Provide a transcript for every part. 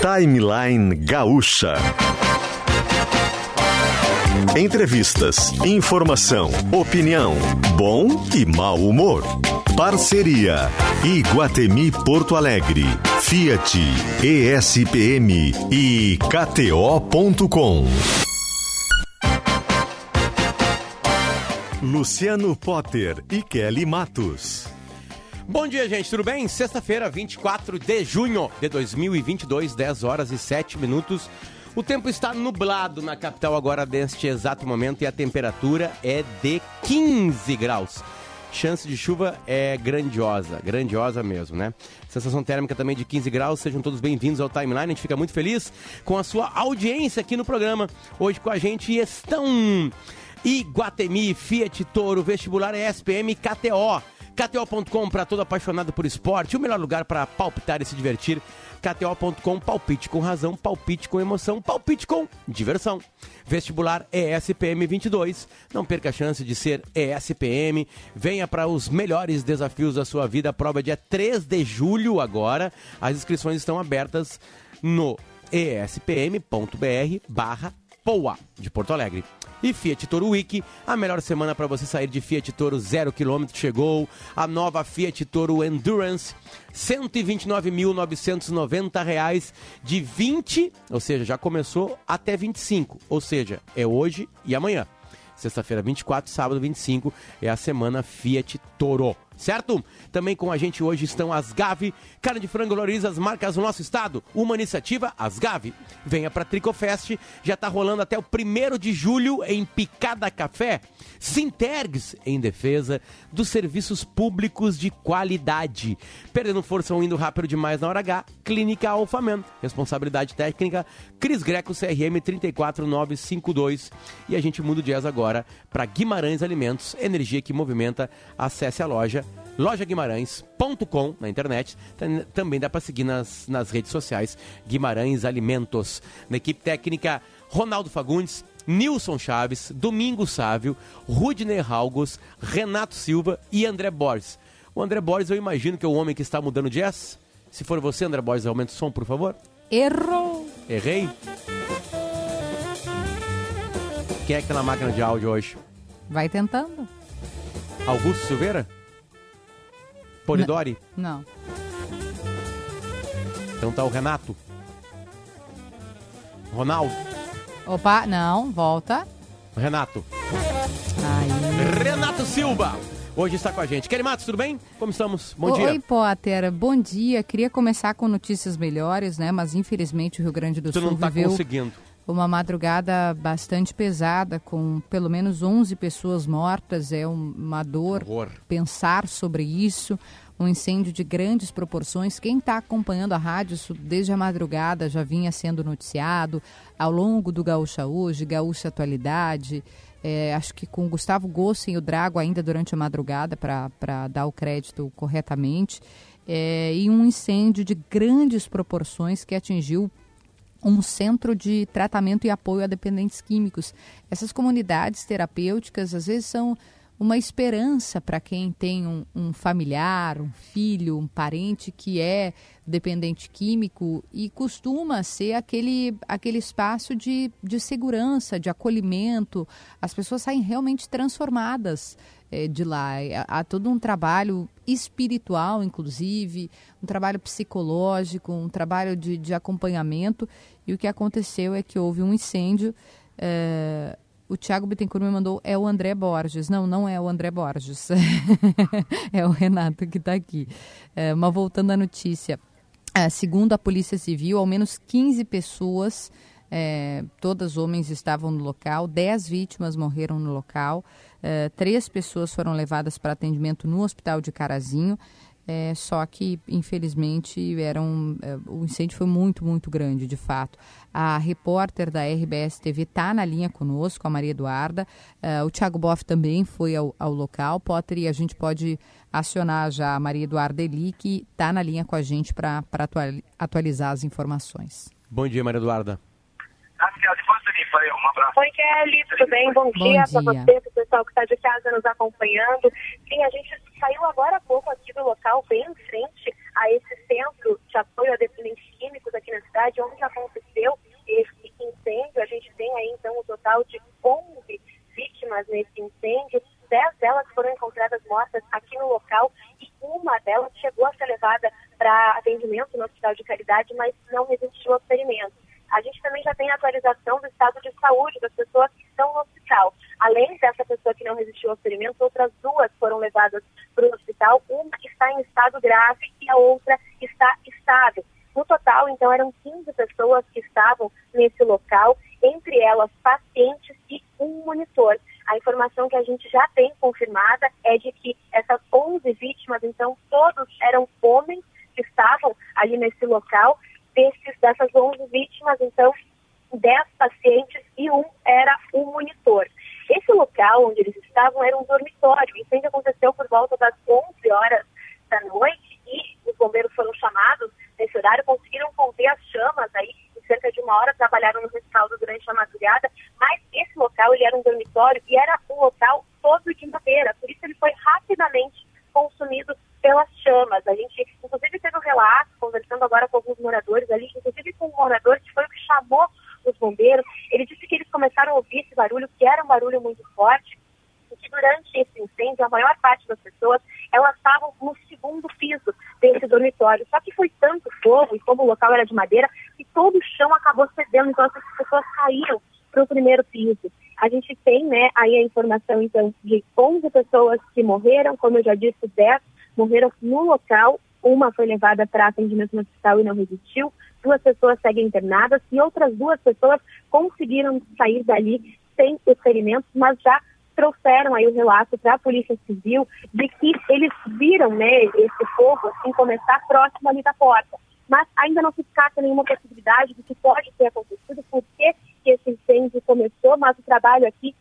Timeline Gaúcha. Entrevistas, informação, opinião, bom e mau humor. Parceria Iguatemi Porto Alegre, Fiat, ESPM e KTO.com. Luciano Potter e Kelly Matos. Bom dia, gente, tudo bem? Sexta-feira, 24 de junho de 2022, 10 horas e 7 minutos. O tempo está nublado na capital agora neste exato momento e a temperatura é de 15 graus. Chance de chuva é grandiosa, grandiosa mesmo, né? Sensação térmica também de 15 graus. Sejam todos bem-vindos ao Timeline. A gente fica muito feliz com a sua audiência aqui no programa. Hoje com a gente estão Iguatemi, Fiat Toro, Vestibular ESPM, KTO. KTO.com para todo apaixonado por esporte, o melhor lugar para palpitar e se divertir. KTO.com, palpite com razão, palpite com emoção, palpite com diversão. Vestibular ESPM 22. Não perca a chance de ser ESPM. Venha para os melhores desafios da sua vida. A prova é dia 3 de julho agora. As inscrições estão abertas no espm.br barra POA de Porto Alegre. E Fiat Toro Week, a melhor semana para você sair de Fiat Toro 0 km chegou. A nova Fiat Toro Endurance, R$ 129.990 de 20, ou seja, já começou até 25, ou seja, é hoje e amanhã. Sexta-feira 24, sábado 25 é a semana Fiat Toro certo? Também com a gente hoje estão as Gave, carne de frango valoriza as marcas do nosso estado. Uma iniciativa, as Gave. Venha para Tricofest, já está rolando até o primeiro de julho em Picada Café. Sintergs, em defesa dos serviços públicos de qualidade. Perdendo força ou indo rápido demais na hora H, Clínica Alfaman. Responsabilidade técnica, Cris Greco, CRM 34952. E a gente muda o jazz agora para Guimarães Alimentos, energia que movimenta. Acesse a loja lojaguimarães.com na internet. Também dá para seguir nas, nas redes sociais Guimarães Alimentos. Na equipe técnica, Ronaldo Fagundes, Nilson Chaves, Domingos Sávio, Rudney Halgos, Renato Silva e André Borges. O André Borges, eu imagino que é o homem que está mudando jazz. Se for você, André Borges, aumenta o som, por favor. Errou! Errei? Quem é que tá na máquina de áudio hoje? Vai tentando. Augusto Silveira? Polidori? Não. Então tá o Renato. Ronaldo. Opa, não, volta. Renato. Aí. Renato Silva. Hoje está com a gente. Kelly Matos, tudo bem? Como estamos? Bom Oi, dia. Oi, Potter. Bom dia. Queria começar com notícias melhores, né? Mas infelizmente o Rio Grande do Tu Sul não tá viveu conseguindo. Uma madrugada bastante pesada, com pelo menos 11 pessoas mortas. É um- uma dor Horror. pensar sobre isso. Um incêndio de grandes proporções. Quem está acompanhando a rádio isso desde a madrugada já vinha sendo noticiado ao longo do Gaúcha Hoje, Gaúcha Atualidade. é, acho que com Gustavo Gossen e o Drago ainda durante a madrugada para dar o crédito corretamente. É, e um incêndio de grandes proporções que atingiu um centro de tratamento e apoio a dependentes químicos. Essas comunidades terapêuticas às vezes são uma esperança para quem tem um, um familiar, um filho, um parente que é dependente químico e costuma ser aquele, aquele espaço de, de segurança, de acolhimento. As pessoas saem realmente transformadas eh, de lá. Há, todo um trabalho espiritual, inclusive, um trabalho psicológico, um trabalho de, de acompanhamento. E o que aconteceu é que houve um incêndio. eh, o Tiago Bittencourt me mandou, é o André Borges. Não, não é o André Borges. é o Renato que está aqui. É, mas voltando à notícia. É, segundo a Polícia Civil, ao menos 15 pessoas, é, todas homens, estavam no local. 10 vítimas morreram no local. É, três pessoas foram levadas para atendimento no hospital de Carazinho. É, só que, infelizmente, era um, é, o incêndio foi muito, muito grande, de fato. A repórter da RBS TV está na linha conosco, a Maria Eduarda. É, o Thiago Boff também foi ao, ao local. Potter, e a gente pode acionar já a Maria Eduarda Eli, que está na linha com a gente para atualizar as informações. Bom dia, Maria Eduarda. Oi, Kelly, tudo bem? Bom, dia para você, para o pessoal que está de casa nos acompanhando. Sim, a gente saiu agora há pouco aqui do local, bem em 11 pessoas que estavam nesse local, entre elas pacientes e um monitor. A informação que a gente já tem confirmada é de que essas 11 vítimas, então, todos eram homens que estavam ali nesse local. Desses, dessas 11 vítimas, então, 10 pacientes e um era um monitor. Esse local onde eles estavam era um dormitório. O incêndio aconteceu por volta das 11 horas da noite e os bombeiros foram chamados horário, conseguiram conter as chamas aí em cerca de uma hora, trabalharam no rescaldo durante a madrugada, mas esse local ele era um dormitório e era um local todo de madeira, por isso ele foi rapidamente consumido pelas chamas. A gente, inclusive, teve um relato, conversando agora com alguns moradores ali, inclusive com um morador que foi o que chamou os bombeiros. Ele disse que eles começaram a ouvir esse barulho, que era um barulho muito forte, e que durante esse incêndio, a maior parte das pessoas, elas estavam no segundo piso desse dormitório. Só que foi tanto fogo, e como o local era de madeira, que todo o chão acabou cedendo, então essas pessoas caíram para o primeiro piso. A gente tem né, aí a informação, então, de 11 pessoas que morreram, como eu já disse, 10 morreram no local, uma foi levada para atendimento no hospital e não resistiu, duas pessoas seguem internadas e outras duas pessoas conseguiram sair dali sem os ferimentos, mas já trouxeram aí o relato para a Polícia Civil de que eles viram né, esse fogo assim, começar próximo ali da porta. Mas ainda não se descarta nenhuma possibilidade do que pode ter acontecido, por que esse incêndio começou, mas o trabalho aqui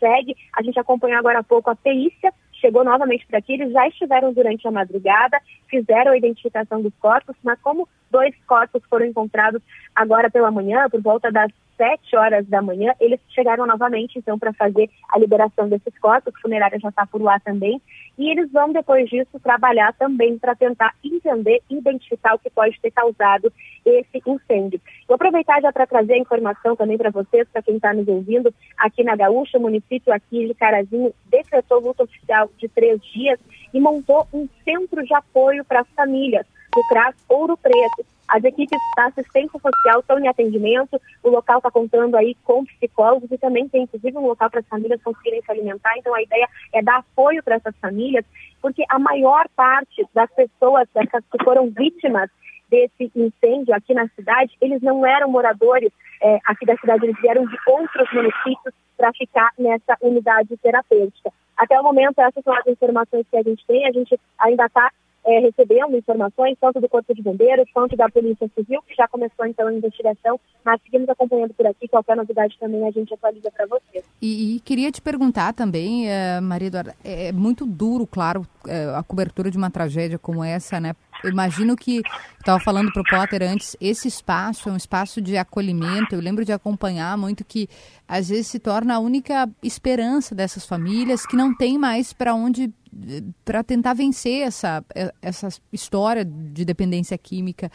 segue. A gente acompanhou agora há pouco a perícia chegou novamente para aqui. Eles já estiveram durante a madrugada, fizeram a identificação dos corpos, mas como dois corpos foram encontrados agora pela manhã, por volta das sete horas da manhã, eles chegaram novamente, então, para fazer a liberação desses corpos, a funerária já está por lá também, e eles vão, depois disso, trabalhar também para tentar entender identificar o que pode ter causado esse incêndio. Vou aproveitar já para trazer a informação também para vocês, para quem está nos ouvindo, aqui na Gaúcha, o município aqui de Carazinho decretou luta oficial de três dias e montou um centro de apoio para as famílias do CRAS Ouro Preto. As equipes da assistência social estão em atendimento, o local está contando aí com psicólogos e também tem inclusive um local para as famílias conseguirem se alimentar. Então a ideia é dar apoio para essas famílias, porque a maior parte das pessoas dessas que foram vítimas desse incêndio aqui na cidade, eles não eram moradores é, aqui da cidade, eles vieram de outros municípios para ficar nessa unidade terapêutica. Até o momento, essas são as informações que a gente tem. A gente ainda está é, informações, tanto do Corpo de Bombeiros quanto da Polícia Civil, que já começou então a investigação, mas seguimos acompanhando por aqui. Qualquer novidade também a gente atualiza para vocês. E, e, queria te perguntar também, é, Maria Eduarda, é, é muito duro, claro, é, a cobertura de uma tragédia como essa, né? Imagino que, estava falando para o Potter antes, esse espaço é um espaço de acolhimento. Eu lembro de acompanhar muito que, às vezes, se torna a única esperança dessas famílias que não tem mais para onde para tentar vencer essa, essa história de dependência química.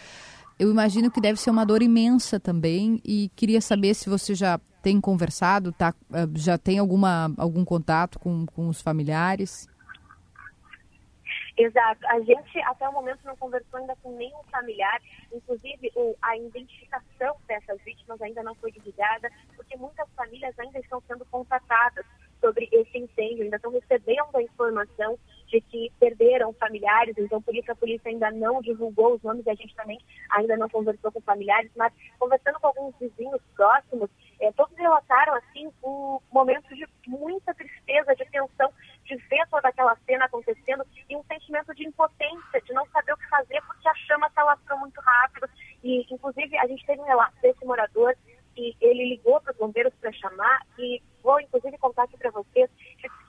Eu imagino que deve ser uma dor imensa também e queria saber se você já tem conversado, tá, já tem alguma, algum contato com, com os familiares. Exato. A gente até o momento não conversou ainda com nenhum familiar, inclusive o, a identificação dessas vítimas ainda não foi divulgada, porque muitas famílias ainda estão sendo contatadas sobre esse incêndio, ainda estão recebendo a informação de que perderam familiares, então por isso a polícia ainda não divulgou os nomes e a gente também ainda não conversou com familiares, mas conversando com alguns vizinhos próximos, eh, todos relataram assim um momento de muita tristeza, de tensão, de ver toda aquela cena acontecendo e um sentimento de impotência, de não saber o que fazer porque a chama se alastrou muito rápido. E inclusive a gente teve um relato desse morador que ele ligou para os bombeiros para chamar e vou inclusive contar aqui para vocês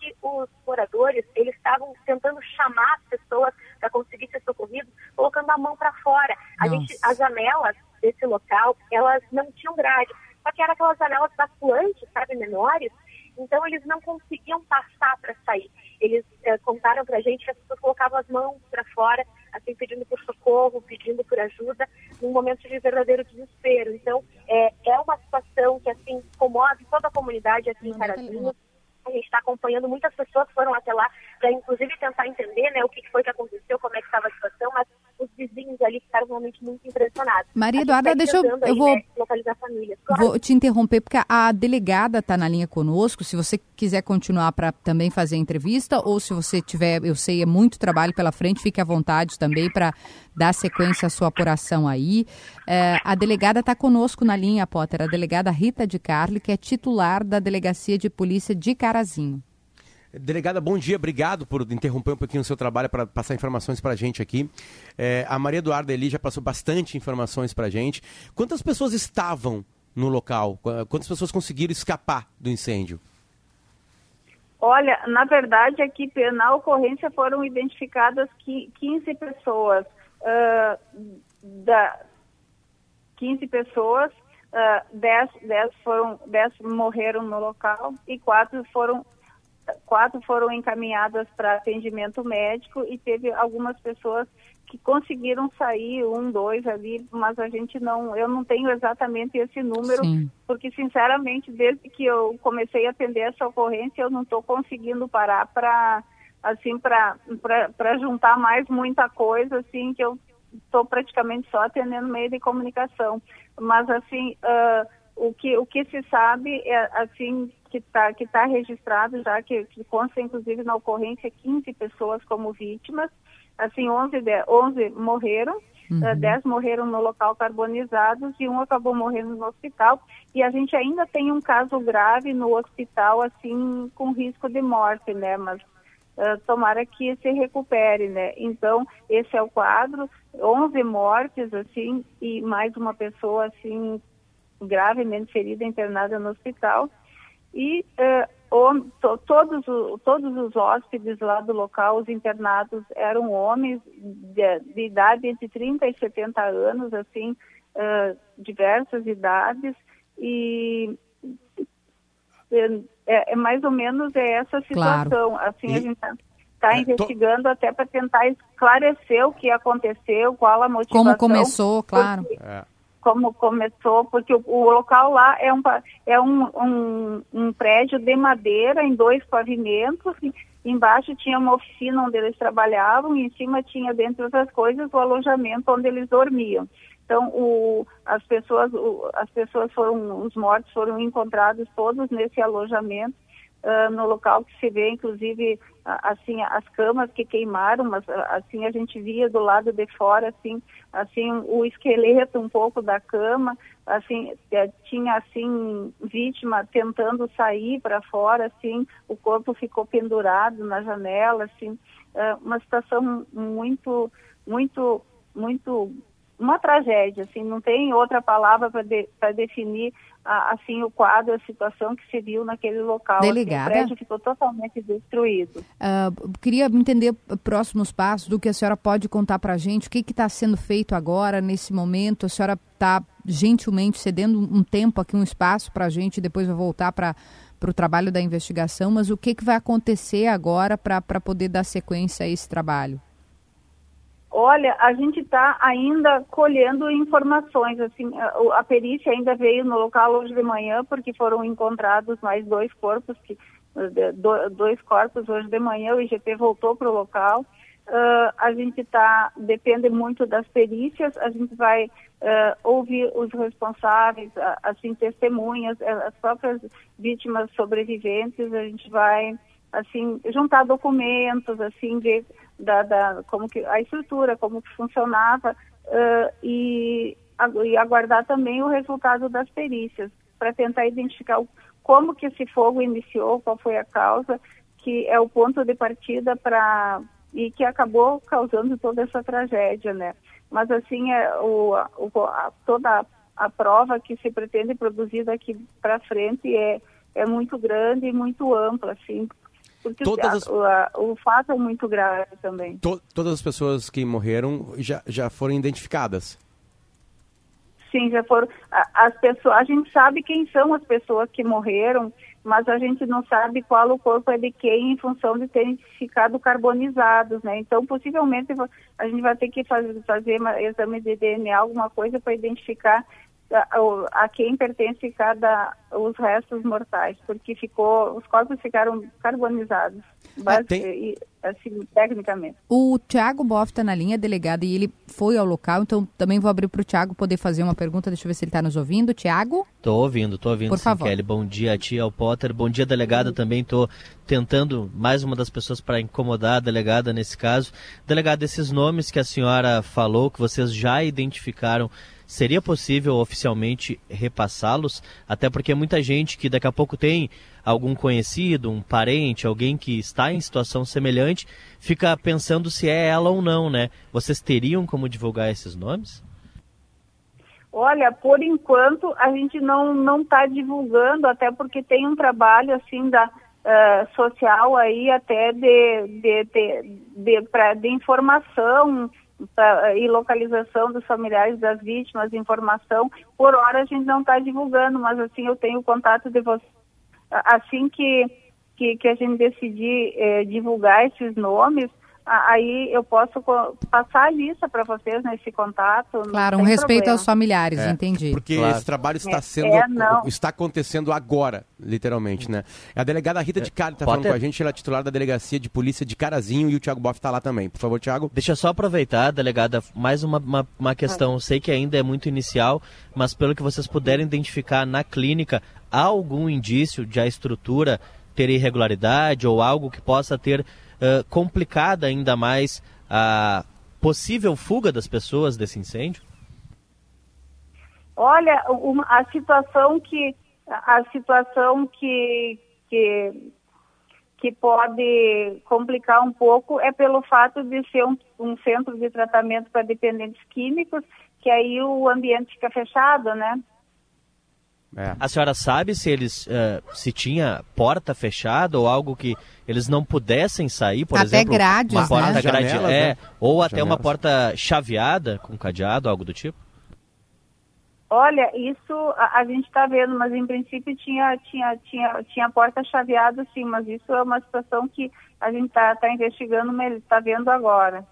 que os moradores eles estavam tentando chamar as pessoas para conseguir ser socorridos, colocando a mão para fora. A gente, as janelas desse local elas não tinham grade, só que eram aquelas janelas baculantes, sabe, menores. Então eles não conseguiam passar para sair. Eles é, contaram para a gente que as pessoas colocavam as mãos para fora, assim pedindo por socorro, pedindo por ajuda, num momento de verdadeiro desespero. Então, é, é uma situação que, assim, comove toda a comunidade aqui em Carazinho. A gente está acompanhando, muitas pessoas foram até lá para, inclusive, tentar entender né, o que foi que aconteceu, como é que estava a situação, mas os vizinhos ali ficaram realmente muito impressionados. Maria Eduarda, deixa eu, eu vou, né. Claro. Vou te interromper, porque a delegada está na linha conosco. Se você quiser continuar para também fazer a entrevista, ou se você tiver, eu sei, é muito trabalho pela frente, fique à vontade também para dar sequência à sua apuração aí. É, a delegada está conosco na linha, Potter, a delegada Rita de Carli, que é titular da Delegacia de Polícia de Carazinho. Delegada, bom dia, obrigado por interromper um pouquinho o seu trabalho para passar informações para a gente aqui. É, a Maria Eduarda Eli já passou bastante informações para a gente. Quantas pessoas estavam no local? Quantas pessoas conseguiram escapar do incêndio? Olha, na verdade, aqui na ocorrência foram identificadas 15 pessoas. Uh, da 15 pessoas, uh, 10, 10, foram, 10 morreram no local e 4 foram quatro foram encaminhadas para atendimento médico e teve algumas pessoas que conseguiram sair, um, dois ali, mas a gente não, eu não tenho exatamente esse número, Sim. porque sinceramente, desde que eu comecei a atender essa ocorrência, eu não estou conseguindo parar para assim para juntar mais muita coisa, assim, que eu estou praticamente só atendendo meio de comunicação. Mas assim, uh, o que, o que se sabe é assim que está que tá registrado já que, que consta inclusive na ocorrência 15 pessoas como vítimas assim 11 de, 11 morreram uhum. 10 eh, morreram no local carbonizados e um acabou morrendo no hospital e a gente ainda tem um caso grave no hospital assim com risco de morte né mas uh, tomara que se recupere né então esse é o quadro 11 mortes assim e mais uma pessoa assim gravemente ferida, internada no hospital. E uh, o, to, todos, o, todos os hóspedes lá do local, os internados, eram homens de, de idade entre 30 e 70 anos, assim, uh, diversas idades. E é, é, mais ou menos é essa situação. Claro. Assim, e... a gente está tá é, investigando tô... até para tentar esclarecer o que aconteceu, qual a motivação. Como começou, claro. Porque, é como começou, porque o, o local lá é, um, é um, um, um, prédio de madeira em dois pavimentos, embaixo tinha uma oficina onde eles trabalhavam e em cima tinha, dentre outras coisas, o alojamento onde eles dormiam. Então, o, as pessoas, o, as pessoas foram, os mortos foram encontrados todos nesse alojamento uh, no local que se vê, inclusive, assim, as camas que queimaram, mas assim a gente via do lado de fora, assim, assim o esqueleto um pouco da cama, assim, é, tinha assim vítima tentando sair para fora, assim, o corpo ficou pendurado na janela, assim, uma situação muito, muito, muito uma tragédia, assim, não tem outra palavra para de, definir a, assim o quadro, a situação que se viu naquele local. Delegada. Assim, o prédio ficou totalmente destruído. Uh, queria entender próximos passos do que a senhora pode contar para a gente, o que está sendo feito agora, nesse momento, a senhora está gentilmente cedendo um tempo aqui, um espaço para a gente, depois vai voltar para para o trabalho da investigação, mas o que, que vai acontecer agora para poder dar sequência a esse trabalho? Olha, a gente está ainda colhendo informações. Assim, a, a, perícia ainda veio no local hoje de manhã, porque foram encontrados mais dois corpos, que, do, dois corpos hoje de manhã. O IGP voltou para o local. Uh, a gente está, depende muito das perícias, a gente vai uh, ouvir os responsáveis, assim, testemunhas, eh, as próprias vítimas sobreviventes, a gente vai, assim, juntar documentos, assim, ver da, da, como que a estrutura, como que funcionava uh, e, e aguardar também o resultado das perícias para tentar identificar o, como que esse fogo iniciou, qual foi a causa, que é o ponto de partida para e que acabou causando toda essa tragédia, né? Mas assim é o, o a, toda a, prova que se pretende produzir daqui para frente é é muito grande e muito ampla, assim, porque todas as... o, a, o, fato é muito grave também. To, todas as pessoas que morreram já, já foram identificadas? Sim, já foram. As pessoas, a gente sabe quem são as pessoas que morreram, mas a gente não sabe qual o corpo é de quem em função de terem ficado carbonizados, né? Então, possivelmente a gente vai ter que fazer, fazer exame de DNA, alguma coisa para identificar a, quem pertence cada os restos mortais, porque ficou os corpos ficaram carbonizados, base, ah, tem... assim, tecnicamente. O Tiago Boff está na linha, delegado, e ele foi ao local, então também vou abrir para o Tiago poder fazer uma pergunta. Deixa eu ver se ele está nos ouvindo. Tiago? Estou ouvindo, estou ouvindo. Por sim, favor. Kelly. Bom dia a ti, ao Potter. Bom dia, delegada. Também estou tentando mais uma das pessoas para incomodar a delegada nesse caso. Delegada, esses nomes que a senhora falou, que vocês já identificaram Seria possível oficialmente repassá-los? Até porque muita gente que daqui a pouco tem algum conhecido, um parente, alguém que está em situação semelhante, fica pensando se é ela ou não, né? Vocês teriam como divulgar esses nomes? Olha, por enquanto a gente não não está divulgando, até porque tem um trabalho assim da uh, social aí até de de, de, de, pra, de informação pra, e localização dos familiares das vítimas, informação. Por hora a gente não está divulgando, mas assim eu tenho contato de você. Assim que, que, que a gente decidir eh, divulgar esses nomes, aí eu posso passar a lista para vocês nesse contato. Claro, um respeito problema. aos familiares, é, entendi. Porque claro. esse trabalho está é, sendo é, está acontecendo agora, literalmente, né? A delegada Rita de Cali está falando com a gente, ela é titular da delegacia de polícia de Carazinho e o Thiago Boff está lá também. Por favor, Thiago. Deixa eu só aproveitar, delegada, mais uma, uma, uma questão. Sei que ainda é muito inicial, mas pelo que vocês puderem identificar na clínica, há algum indício de a estrutura ter irregularidade ou algo que possa ter complicada ainda mais a possível fuga das pessoas desse incêndio? Olha, uma, a situação que a situação que, que que pode complicar um pouco é pelo fato de ser um, um centro de tratamento para dependentes químicos, que aí o ambiente fica fechado, né? É. A senhora sabe se eles uh, se tinha porta fechada ou algo que eles não pudessem sair, por até exemplo, grades, uma porta né? grade, Janelas, é, né? ou até Janelas. uma porta chaveada com cadeado, algo do tipo? Olha, isso a, a gente está vendo, mas em princípio tinha tinha tinha tinha porta chaveada, sim, mas isso é uma situação que a gente está tá investigando, mas está vendo agora.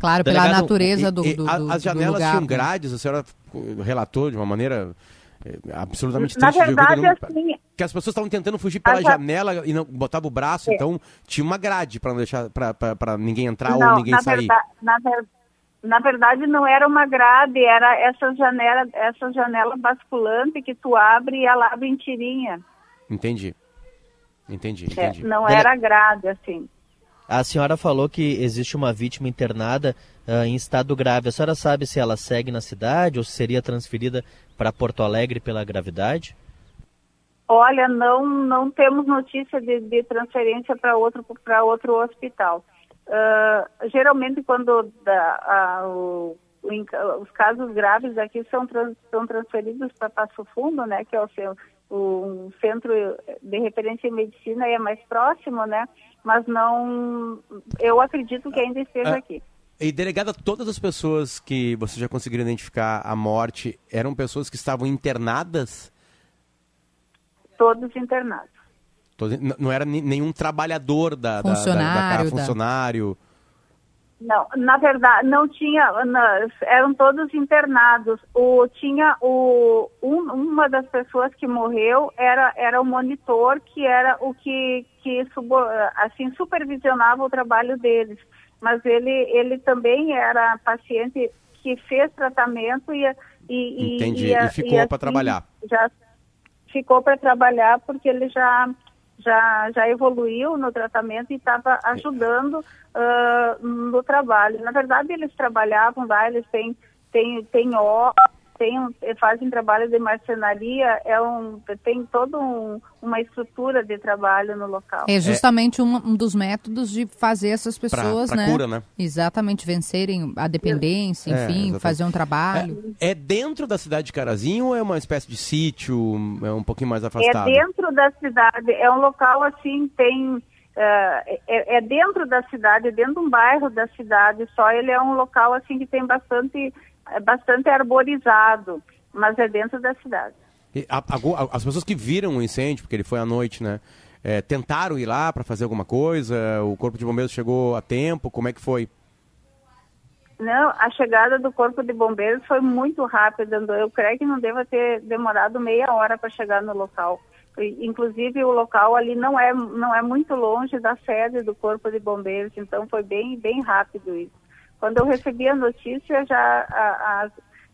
Claro, pela Delegado, natureza do, E- do, do as janelas lugar, tinham né? grades, a senhora relatou de uma maneira absolutamente Na triste de verdade, ouvir, assim, que as pessoas estavam tentando fugir pela janela e não botavam o braço, É. então tinha uma grade para não deixar para ninguém entrar não, ou ninguém na sair. Verdade, na, ver- na verdade não era uma grade, era essa janela, essa janela basculante que tu abre e ela abre em tirinha. Entendi. Entendi, É, entendi. não Dele- era grade, assim. A senhora falou que existe uma vítima internada ah, em estado grave. A senhora sabe se ela segue na cidade ou se seria transferida para Porto Alegre pela gravidade? Olha, não, não temos notícia de, de transferência para outro, para outro hospital. Ah, geralmente, quando da- a- o- os casos graves daqui são, trans- são transferidos para Passo Fundo, né, que é o, seu, o centro de referência em medicina e é mais próximo, né, mas não, eu acredito que ainda esteja Ah, aqui. E delegada, todas as pessoas que você já conseguiu identificar a morte eram pessoas que estavam internadas? Todos internados. N- Não era nenhum trabalhador da, da- da- da, Funcionário, da- funcionário. Não, na verdade, não tinha, na- eram todos internados. O, tinha o, um- uma das pessoas que morreu era, era o monitor, que era o que, que assim, supervisionava o trabalho deles. Mas ele, ele também era paciente que fez tratamento e... e Entendi. E, E ficou assim, trabalhar. Já ficou para trabalhar porque ele já já, já evoluiu no tratamento e estava ajudando ah, no trabalho. Na verdade, eles trabalhavam lá, eles têm, têm, têm têm, um- fazem trabalho de marcenaria, é um, tem toda um, uma estrutura de trabalho no local. É justamente um, um dos métodos de fazer essas pessoas, pra né? cura, né? Exatamente, vencerem a dependência, É, enfim, fazer um trabalho. É, é dentro da cidade de Carazinho ou é uma espécie de sítio, é um pouquinho mais É afastado? dentro da cidade, é um local assim, tem. ah, é, é dentro da cidade, é dentro de um bairro da cidade só. Ele é um local assim que tem bastante é bastante arborizado, mas é dentro da cidade. A, a, as pessoas que viram o incêndio, porque ele foi à noite, né? É, tentaram ir lá para fazer alguma coisa? O corpo de bombeiros chegou a tempo? Como é que foi? Não, a chegada do corpo de bombeiros foi muito rápida. Eu creio que não deva ter demorado meia hora para chegar no local. Inclusive o local ali não é não é muito longe da sede do corpo de bombeiros, então foi bem bem rápido isso. Quando eu recebi a notícia já a, a,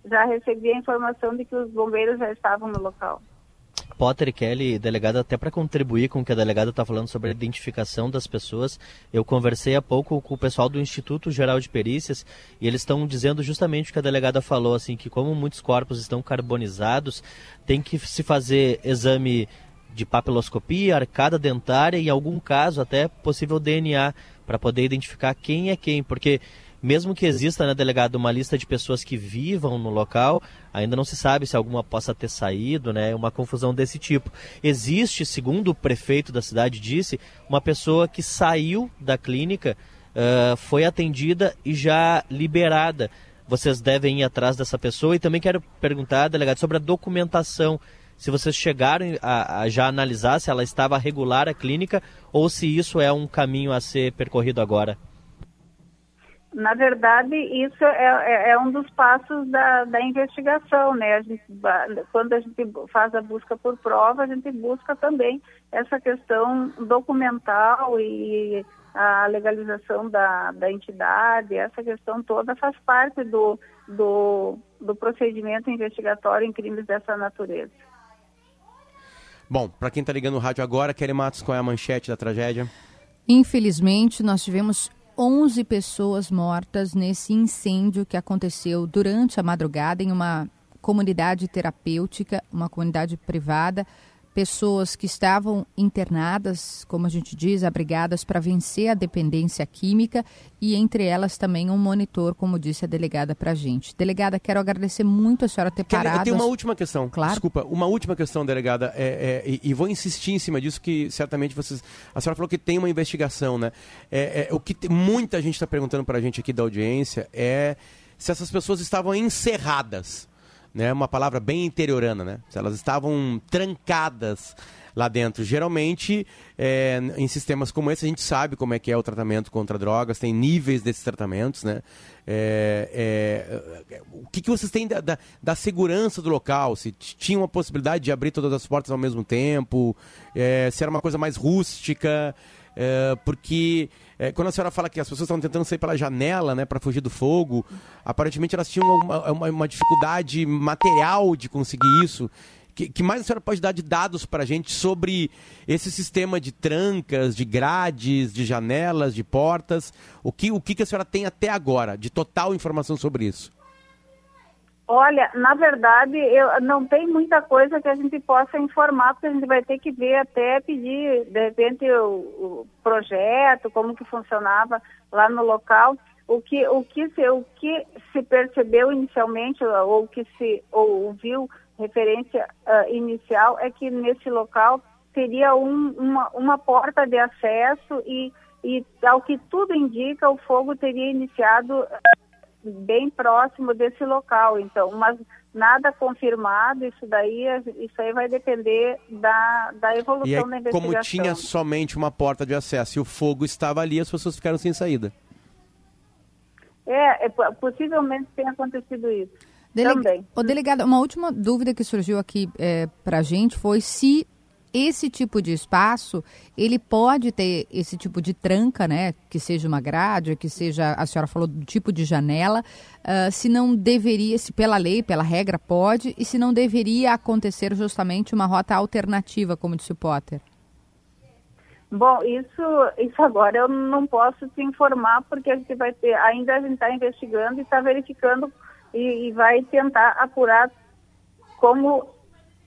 já recebi a informação de que os bombeiros já estavam no local. Potter e Kelly, delegada, até para contribuir com o que a delegada está falando sobre a identificação das pessoas, eu conversei há pouco com o pessoal do Instituto Geral de Perícias e eles estão dizendo justamente o que a delegada falou, assim, que como muitos corpos estão carbonizados, tem que se fazer exame de papiloscopia, arcada dentária e, em algum caso, até possível DNA, para poder identificar quem é quem, porque mesmo que exista, né, delegado, uma lista de pessoas que vivam no local, ainda não se sabe se alguma possa ter saído, né, uma confusão desse tipo. Existe, segundo o prefeito da cidade disse, uma pessoa que saiu da clínica, uh, foi atendida e já liberada. Vocês devem ir atrás dessa pessoa e também quero perguntar, delegado, sobre a documentação se vocês chegaram a, a, já analisar se ela estava regular a clínica ou se isso é um caminho a ser percorrido agora. Na verdade, isso é, é, é um dos passos da, da investigação, né? A gente, quando a gente faz a busca por prova, a gente busca também essa questão documental e a legalização da, da entidade, essa questão toda faz parte do, do, do procedimento investigatório em crimes dessa natureza. Bom, para quem está ligando o rádio agora, Kelly Matos, qual é a manchete da tragédia? Infelizmente, nós tivemos 11 pessoas mortas nesse incêndio que aconteceu durante a madrugada em uma comunidade terapêutica, uma comunidade privada pessoas que estavam internadas, como a gente diz, abrigadas para vencer a dependência química e entre elas também um monitor, como disse a delegada para a gente. Delegada, quero agradecer muito a senhora ter parado. Eu tenho uma última questão. Claro. Desculpa, uma última questão, delegada, é, é, e, e, vou insistir em cima disso que certamente vocês... A senhora falou que tem uma investigação, né? É, é o que muita gente está perguntando para a gente aqui da audiência é se essas pessoas estavam encerradas né? Uma palavra bem interiorana, né? Elas estavam trancadas lá dentro. Geralmente, é, em sistemas como esse, a gente sabe como é que é o tratamento contra drogas, tem níveis desses tratamentos, né? É, é, o que, que vocês têm da, da, da, segurança do local? Se tinha uma possibilidade de abrir todas as portas ao mesmo tempo? É, se era uma coisa mais rústica? É, porque é, quando a senhora fala que as pessoas estão tentando sair pela janela, né, para fugir do fogo, aparentemente elas tinham uma, uma, uma dificuldade material de conseguir isso. Que, que, mais a senhora pode dar de dados para a gente sobre esse sistema de trancas, de grades, de janelas, de portas? O que, o que a senhora tem até agora de total informação sobre isso? Olha, na verdade, eu, não tem muita coisa que a gente possa informar, porque a gente vai ter que ver até pedir, de repente, o, o projeto, como que funcionava lá no local. O que, o que, se, o que se percebeu inicialmente, ou que se ouviu referência uh, inicial, é que nesse local teria um, uma, uma porta de acesso e, e, ao que tudo indica, o fogo teria iniciado bem próximo desse local, então, mas nada confirmado, isso daí, isso aí vai depender da, da evolução e aí, da investigação. Como tinha somente uma porta de acesso e o fogo estava ali, as pessoas ficaram sem saída. É, é possivelmente tenha acontecido isso. Deleg... Também. O delegado, uma última dúvida que surgiu aqui é, para a gente foi se esse tipo de espaço, ele pode ter esse tipo de tranca, né? Que seja uma grade, que seja, a senhora falou do tipo de janela, uh, se não deveria, se pela lei, pela regra pode, e se não deveria acontecer justamente uma rota alternativa, como disse o Potter. Bom, isso, isso agora eu não posso te informar, porque a gente vai ter, ainda a gente está investigando e está verificando e, e vai tentar apurar como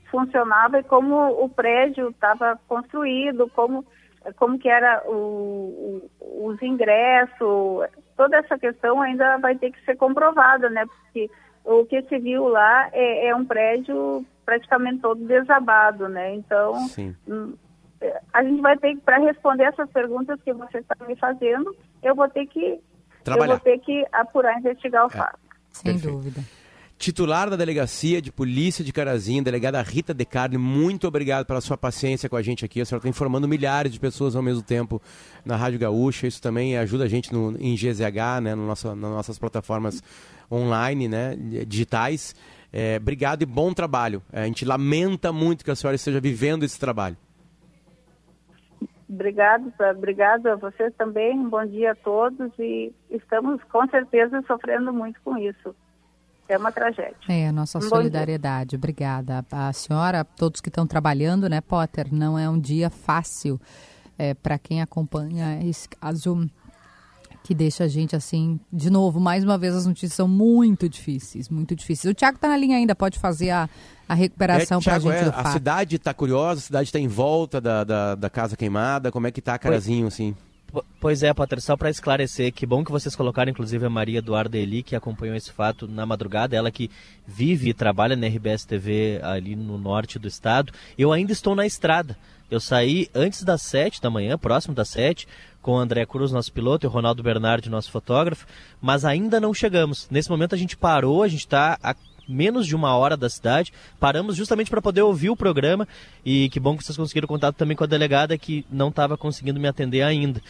funcionava e como o prédio estava construído, como, como que era o, o, os ingressos, toda essa questão ainda vai ter que ser comprovada, né? Porque o que se viu lá é, é um prédio praticamente todo desabado, né? Então, hum, a gente vai ter que, para responder essas perguntas que você está me fazendo, eu vou ter que Trabalhar. eu vou ter que apurar, investigar o é. fato. Sem Perfeito. dúvida. Titular da Delegacia de Polícia de Carazinho, delegada Rita De Carne, muito obrigado pela sua paciência com a gente aqui. A senhora está informando milhares de pessoas ao mesmo tempo na Rádio Gaúcha. Isso também ajuda a gente no, em GZH, né, no nosso, nas nossas plataformas online, né, digitais. É, obrigado e bom trabalho. É, a gente lamenta muito que a senhora esteja vivendo esse trabalho. Obrigado, obrigado a vocês também. Bom dia a todos e estamos com certeza sofrendo muito com isso. É uma tragédia. É, a nossa Um solidariedade. Obrigada. A senhora, todos que estão trabalhando, né, Potter? Não é um dia fácil é, para quem acompanha esse caso que deixa a gente assim. De novo, mais uma vez, as notícias são muito difíceis, muito difíceis. O Tiago está na linha ainda, pode fazer a, a recuperação para a gente é, do a fato. cidade está curiosa, a cidade está em volta da, da, da casa queimada. Como é que tá Carazinho, assim? Po- Pois é, Potter, só para esclarecer, que bom que vocês colocaram, inclusive, a Maria Eduarda Eli, que acompanhou esse fato na madrugada, ela que vive e trabalha na RBS TV ali no norte do estado. Eu ainda estou na estrada. Eu saí antes das sete da manhã, próximo das sete, com o André Cruz, nosso piloto, e o Ronaldo Bernardi, nosso fotógrafo, mas ainda não chegamos. Nesse momento a gente parou, a gente está a menos de uma hora da cidade. Paramos justamente para poder ouvir o programa e que bom que vocês conseguiram contato também com a delegada que não estava conseguindo me atender ainda.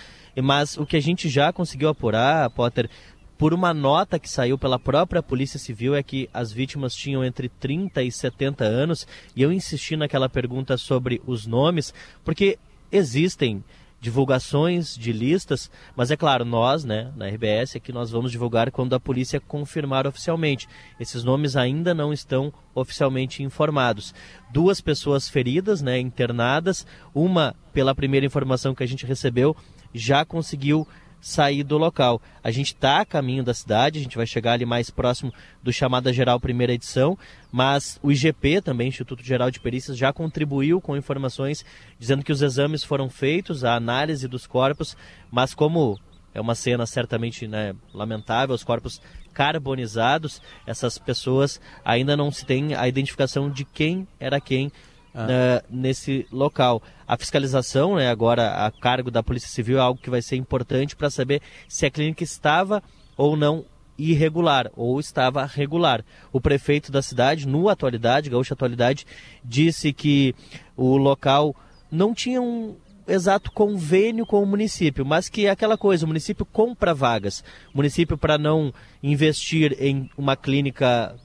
Mas o que a gente já conseguiu apurar, Potter, por uma nota que saiu pela própria Polícia Civil é que as vítimas tinham entre 30 e 70 anos e eu insisti naquela pergunta sobre os nomes porque existem divulgações de listas, mas é claro, nós, né, na RBS, é que nós vamos divulgar quando a polícia confirmar oficialmente. Esses nomes ainda não estão oficialmente informados. Duas pessoas feridas, né, internadas, uma, pela primeira informação que a gente recebeu, já conseguiu sair do local. A gente está a caminho da cidade, a gente vai chegar ali mais próximo do Chamada Geral Primeira Edição, mas o IGP, também Instituto Geral de Perícias, já contribuiu com informações dizendo que os exames foram feitos, a análise dos corpos, mas como é uma cena certamente né, lamentável, os corpos carbonizados, essas pessoas ainda não se tem a identificação de quem era quem né, nesse local. A fiscalização, né, agora a cargo da Polícia Civil, é algo que vai ser importante para saber se a clínica estava ou não irregular ou estava regular. O prefeito da cidade, no Atualidade, Gaúcha Atualidade, disse que o local não tinha um exato convênio com o município, mas que é aquela coisa, o município compra vagas. O município, para não investir em uma clínica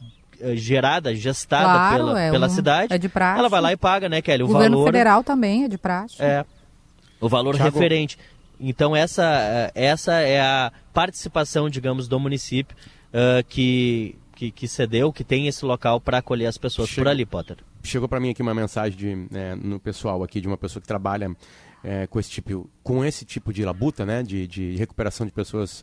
gerada, gestada Claro, pela, é pela um- cidade, é de praxe. ela vai lá e paga, né, Kelly? O O governo valor federal também é de praxe. é o valor Thiago- referente. Então essa, eh, essa é a participação, digamos, do município eh, que, que, que cedeu, que tem esse local para acolher as pessoas Chega- por ali, Potter. Chegou para mim aqui uma mensagem de, é, no pessoal aqui de uma pessoa que trabalha é, com esse tipo, com esse tipo de labuta, né, de, de recuperação de pessoas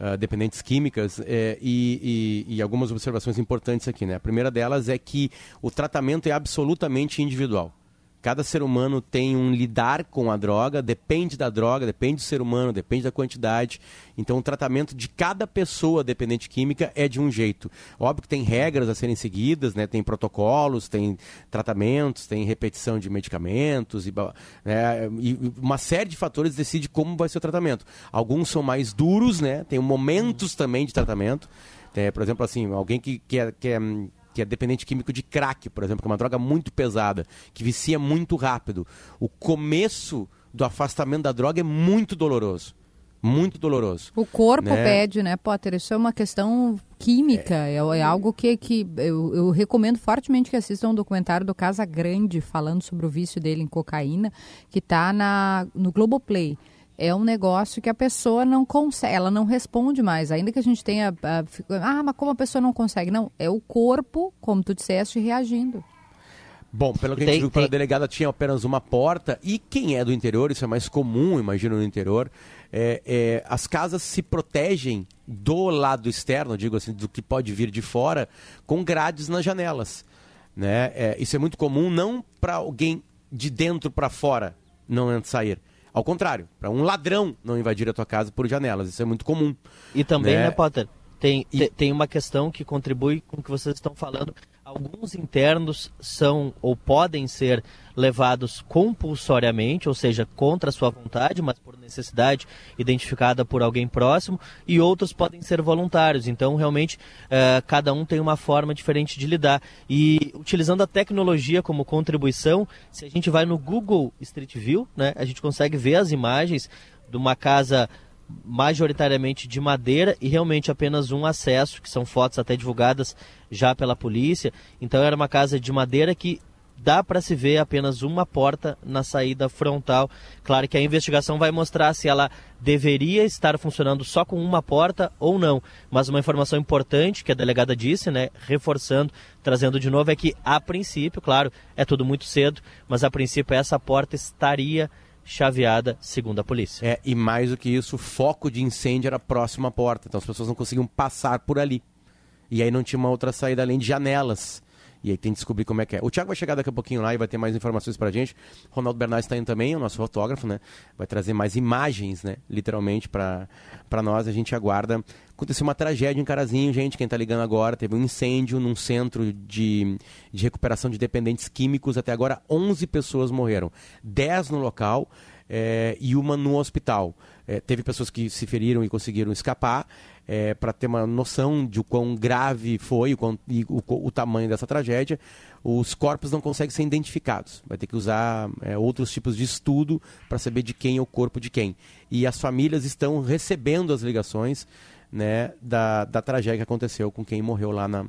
ah, dependentes químicas é, e, e- e algumas observações importantes aqui, né. A primeira delas é que o tratamento é absolutamente individual. Cada ser humano tem um lidar com a droga, depende da droga, depende do ser humano, depende da quantidade. Então, o tratamento de cada pessoa dependente química é de um jeito. Óbvio que tem regras a serem seguidas, né? tem protocolos, tem tratamentos, tem repetição de medicamentos, e, né? e uma série de fatores decide como vai ser o tratamento. Alguns são mais duros, né? tem momentos também de tratamento. É, por exemplo, assim, alguém que, que, é, é, que é dependente químico de crack, por exemplo, que é uma droga muito pesada, que vicia muito rápido. O começo do afastamento da droga é muito doloroso. Muito doloroso. O corpo Né? pede, né, Potter? Isso é uma questão química, é, é algo que, que eu, eu recomendo fortemente que assistam um documentário do Casa Grande falando sobre o vício dele em cocaína, que está no Globoplay. É um negócio que a pessoa não consegue, ela não responde mais, ainda que a gente tenha. ah, Ah, mas como a pessoa não consegue? Não, é o corpo, como tu disseste, reagindo. Bom, pelo que a Tem- gente viu pela tem- delegada, tinha apenas uma porta. E quem é do interior, isso é mais comum, imagino, no interior, é, é, as casas se protegem do lado externo, digo assim, do que pode vir de fora, com grades nas janelas. Né? É, isso é muito comum, não para alguém de dentro para fora não sair. Ao contrário, para um ladrão não invadir a tua casa por janelas. Isso é muito comum. E também, Né? né, Potter? Tem, E- te- tem uma questão que contribui com o que vocês estão falando. Alguns internos são ou podem ser levados compulsoriamente, ou seja, contra sua vontade, mas por necessidade identificada por alguém próximo, e outros podem ser voluntários. Então, realmente, uh, cada um tem uma forma diferente de lidar. E utilizando a tecnologia como contribuição, se a gente vai no Google Street View, né, a gente consegue ver as imagens de uma casa majoritariamente de madeira e realmente apenas um acesso, que são fotos até divulgadas já pela polícia. Então era uma casa de madeira que dá para se ver apenas uma porta na saída frontal. Claro que a investigação vai mostrar se ela deveria estar funcionando só com uma porta ou não. Mas uma informação importante que a delegada disse, né, reforçando, trazendo de novo, é que a princípio, claro, é tudo muito cedo, mas a princípio essa porta estaria chaveada, segundo a polícia. É, e mais do que isso, o foco de incêndio era próximo à porta, então as pessoas não conseguiam passar por ali. E aí não tinha uma outra saída além de janelas. E aí tem que descobrir como é que é. O Thiago vai chegar daqui a pouquinho lá e vai ter mais informações pra gente. Ronaldo Bernardes está indo também, o nosso fotógrafo, né? Vai trazer mais imagens, né? Literalmente para nós. A gente aguarda. Aconteceu uma tragédia em Carazinho, gente. Quem está ligando agora, teve um incêndio num centro de, de recuperação de dependentes químicos. Até agora, 11 pessoas morreram. 10 no local é, e uma no hospital. É, teve pessoas que se feriram e conseguiram escapar é, para ter uma noção de o quão grave foi o, quão, e o, o, tamanho dessa tragédia, os corpos não conseguem ser identificados. Vai ter que usar é, outros tipos de estudo para saber de quem é o corpo de quem. E as famílias estão recebendo as ligações né, da, da tragédia que aconteceu com quem morreu lá na,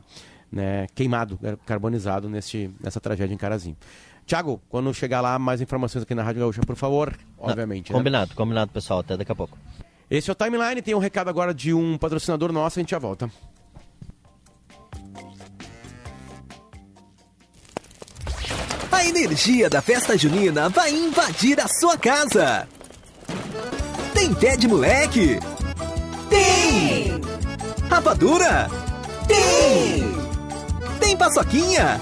né, queimado, né, carbonizado nesse, nessa tragédia em Carazinho. Tiago, quando chegar lá, mais informações aqui na Rádio Gaúcha, por favor, obviamente. Não, combinado, né? combinado, pessoal. Até daqui a pouco. Esse é o Timeline, tem um recado agora de um patrocinador nosso, a gente já volta. A energia da festa junina vai invadir a sua casa. Tem pé de moleque? Tem! Rapadura? Tem! Tem paçoquinha?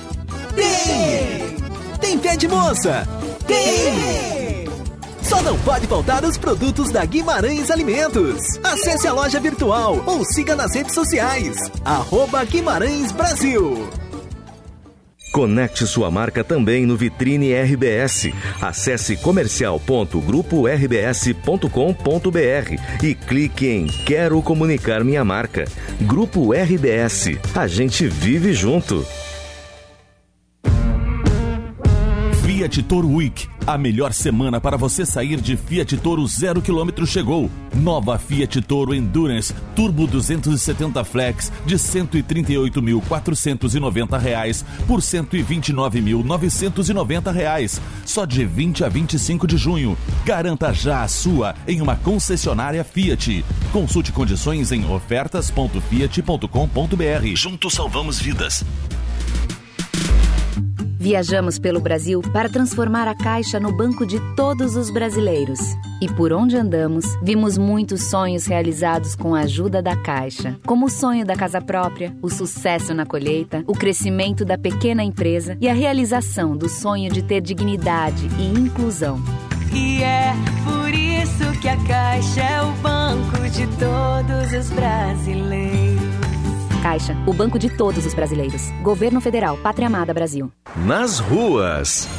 Tem! Tem pé de moça? Tem! Só não pode faltar os produtos da Guimarães Alimentos. Acesse a loja virtual ou siga nas redes sociais. Arroba Guimarães Brasil. Conecte sua marca também no Vitrine RBS. Acesse comercial.grupo-rbs.com.br e clique em Quero comunicar minha marca. Grupo RBS. A gente vive junto. Fiat Toro Week. A melhor semana para você sair de Fiat Toro zero quilômetro chegou. Nova Fiat Toro Endurance Turbo 270 Flex de 138.490 reais por 129.990 reais. Só de 20 a 25 de junho. Garanta já a sua em uma concessionária Fiat. Consulte condições em ofertas.fiat.com.br. Juntos salvamos vidas. Viajamos pelo Brasil para transformar a Caixa no banco de todos os brasileiros. E por onde andamos, vimos muitos sonhos realizados com a ajuda da Caixa, como o sonho da casa própria, o sucesso na colheita, o crescimento da pequena empresa e a realização do sonho de ter dignidade e inclusão. E é por isso que a Caixa é o banco de todos os brasileiros. Caixa, o banco de todos os brasileiros. Governo Federal, Pátria Amada Brasil. Nas ruas.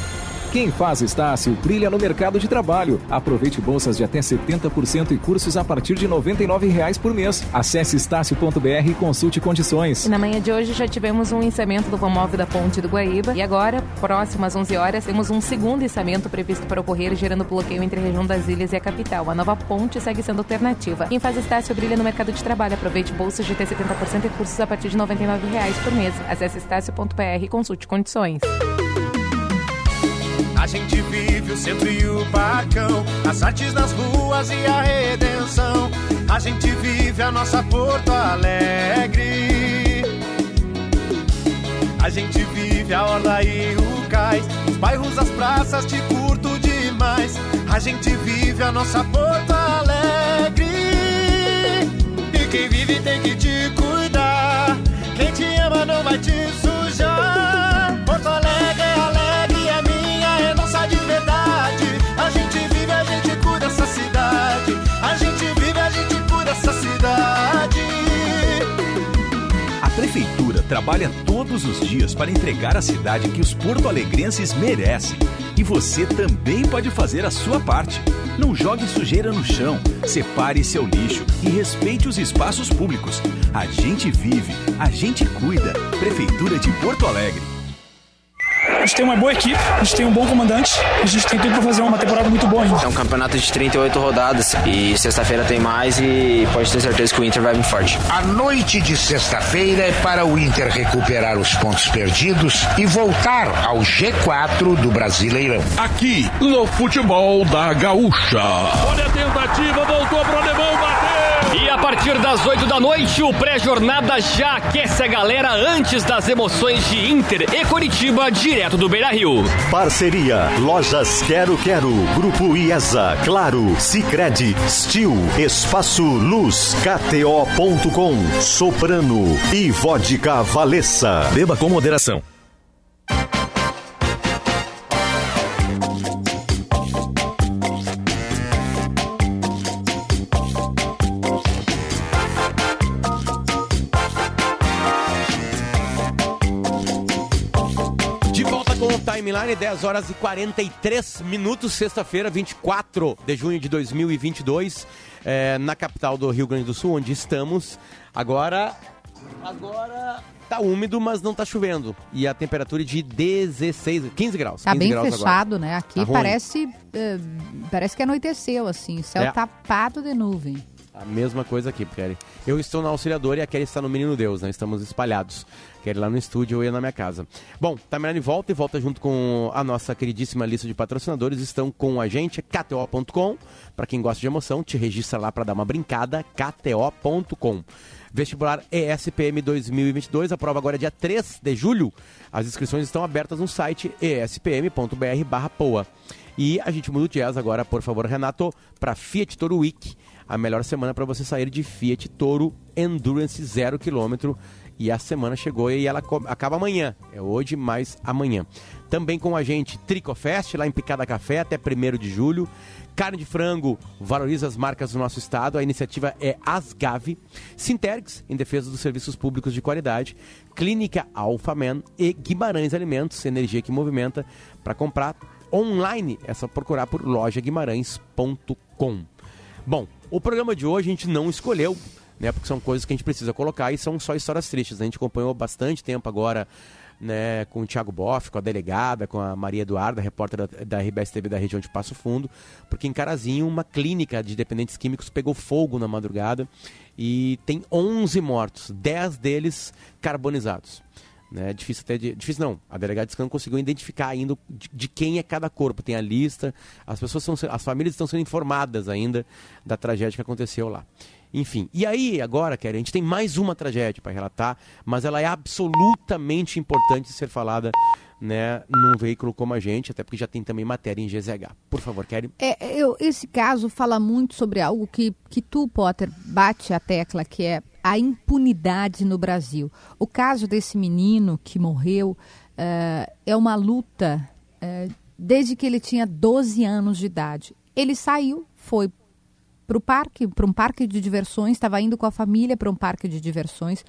Quem faz Estácio brilha no mercado de trabalho. Aproveite bolsas de até 70% e cursos a partir de R$ 99,00 por mês. Acesse estácio.br e consulte condições. E na manhã de hoje já tivemos um içamento do Vamóvel da Ponte do Guaíba. E agora, próximo às 11 horas, temos um segundo içamento previsto para ocorrer, gerando bloqueio entre a região das ilhas e a capital. A nova ponte segue sendo alternativa. Quem faz Estácio brilha no mercado de trabalho. Aproveite bolsas de até 70% e cursos a partir de R$ 99,00 por mês. Acesse estácio.br e consulte condições. A gente vive o centro e o barcão, as artes nas ruas e a redenção. A gente vive a nossa Porto Alegre. A gente vive a orla e o cais, os bairros, as praças, te curto demais. A gente vive a nossa Porto Alegre. E quem vive tem que te cuidar. Quem te ama não vai te trabalha todo todos os dias para entregar a cidade que os porto-alegrenses merecem. E você também pode fazer a sua parte. Não jogue sujeira no chão, separe seu lixo e respeite os espaços públicos. A gente vive, a gente cuida. Prefeitura de Porto Alegre. A gente tem uma boa equipe, a gente tem um bom comandante, a gente tem tudo para fazer uma temporada muito boa ainda. É um campeonato de 38 rodadas e sexta-feira tem mais e pode ter certeza que o Inter vai vir forte. A noite de sexta-feira é para o Inter recuperar os pontos perdidos e voltar ao G4 do Brasileirão. Aqui no futebol da Gaúcha. Olha a tentativa, voltou pro alemão, bateu! E a partir das 8 da noite, o pré-jornada já aquece a galera antes das emoções de Inter e Coritiba, direto do Beira Rio. Parceria, Lojas Quero Quero, Grupo IESA, Claro, Cicred, Stil, Espaço Luz, KTO.com, Soprano e Vodka Valessa. Beba com moderação. Com o Timeline, 10 horas e 43 minutos, sexta-feira, 24 de junho de 2022, é, na capital do Rio Grande do Sul, onde estamos. Agora, agora tá úmido, mas não tá chovendo. E a temperatura é de 16, 15 graus. Tá 15 bem graus fechado, agora. né? Aqui Tá parece, eh, parece que anoiteceu, assim. Céu É. tapado de nuvem. A mesma coisa aqui, Kelly. Eu estou na auxiliadora e a Kelly está no Menino Deus, né? Estamos espalhados. Kelly lá no estúdio, eu ia na minha casa. Bom, Tamirani volta e volta junto com a nossa queridíssima lista de patrocinadores. Estão com a gente, KTO.com. Para quem gosta de emoção, te registra lá para dar uma brincada, KTO.com. Vestibular ESPM 2022, a prova agora é dia 3 de julho. As inscrições estão abertas no site espm.br barra POA. E a gente muda o jazz agora, por favor, Renato, para Fiat Toro Week. A melhor semana para você sair de Fiat Toro Endurance 0 km. E a semana chegou e ela acaba amanhã. É hoje mais amanhã. Também com a gente Tricofest, lá em Picada Café, até 1 de julho. Carne de frango valoriza as marcas do nosso estado. A iniciativa é Asgave. Sintergs, em defesa dos serviços públicos de qualidade. Clínica Alphaman e Guimarães Alimentos, energia que movimenta. Para comprar online, é só procurar por lojaguimarães.com. Bom, o programa de hoje a gente não escolheu, né? Porque são coisas que a gente precisa colocar e são só histórias tristes. A gente acompanhou bastante tempo agora, né, com o Thiago Boff, com a delegada, com a Maria Eduarda, repórter da, da RBS TV da região de Passo Fundo, porque em Carazinho uma clínica de dependentes químicos pegou fogo na madrugada e tem 11 mortos, 10 deles carbonizados. Né, difícil até de, difícil não. A delegada que não conseguiu identificar ainda de, de quem é cada corpo. Tem a lista. As pessoas são, as famílias estão sendo informadas ainda da tragédia que aconteceu lá. Enfim. E aí agora, Kelly, a gente tem mais uma tragédia para relatar, mas ela é absolutamente importante de ser falada, né, num veículo como a gente, até porque já tem também matéria em GZH. Por favor, Kelly. É, eu, esse caso fala muito sobre algo que, que tu, Potter, bate a tecla, que é a impunidade no Brasil. O caso desse menino que morreu eh, é uma luta eh, desde que ele tinha 12 anos de idade. Ele saiu, foi para o parque, para um parque de diversões, estava indo com a família para um parque de diversões.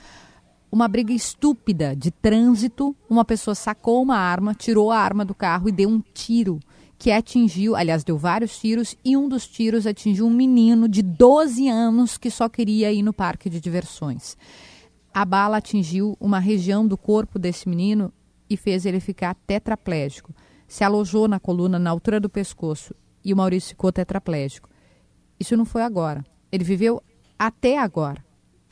Uma briga estúpida de trânsito, uma pessoa sacou uma arma, tirou a arma do carro e deu um tiro que atingiu, aliás, deu vários tiros e um dos tiros atingiu um menino de 12 anos que só queria ir no parque de diversões. A bala atingiu uma região do corpo desse menino e fez ele ficar tetraplégico. Se alojou na coluna, na altura do pescoço, e o Maurício ficou tetraplégico. Isso não foi agora. Ele viveu até agora.